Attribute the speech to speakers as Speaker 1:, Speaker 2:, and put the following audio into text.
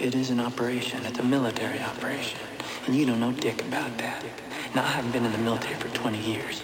Speaker 1: it is an operation. It's a military operation. And you don't know dick about that. Now, I haven't been in the military for 20 years.